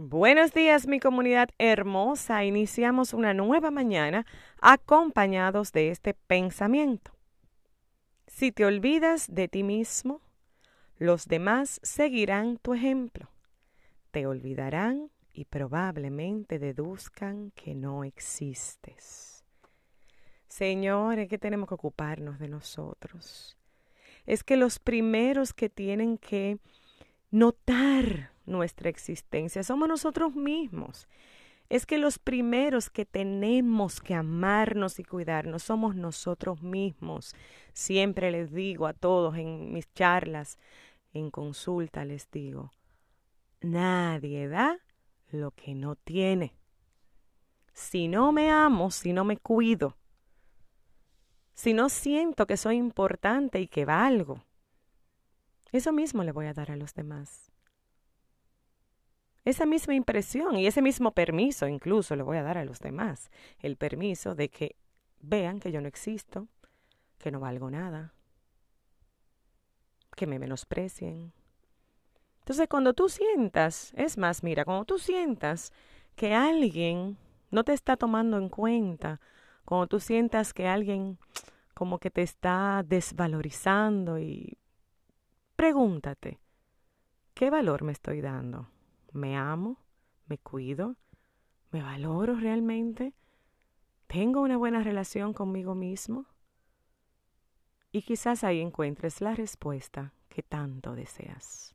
Buenos días mi comunidad hermosa. Iniciamos una nueva mañana acompañados de este pensamiento. Si te olvidas de ti mismo, los demás seguirán tu ejemplo. Te olvidarán y probablemente deduzcan que no existes. Señores, que tenemos que ocuparnos de nosotros. Es que los primeros que tienen que notar nuestra existencia, somos nosotros mismos. Es que los primeros que tenemos que amarnos y cuidarnos somos nosotros mismos. Siempre les digo a todos en mis charlas, en consulta, les digo, nadie da lo que no tiene. Si no me amo, si no me cuido, si no siento que soy importante y que valgo, eso mismo le voy a dar a los demás. Esa misma impresión y ese mismo permiso incluso le voy a dar a los demás. El permiso de que vean que yo no existo, que no valgo nada, que me menosprecien. Entonces cuando tú sientas, es más, mira, cuando tú sientas que alguien no te está tomando en cuenta, cuando tú sientas que alguien como que te está desvalorizando y Pregúntate, ¿qué valor me estoy dando? ¿Me amo? ¿Me cuido? ¿Me valoro realmente? ¿Tengo una buena relación conmigo mismo? Y quizás ahí encuentres la respuesta que tanto deseas.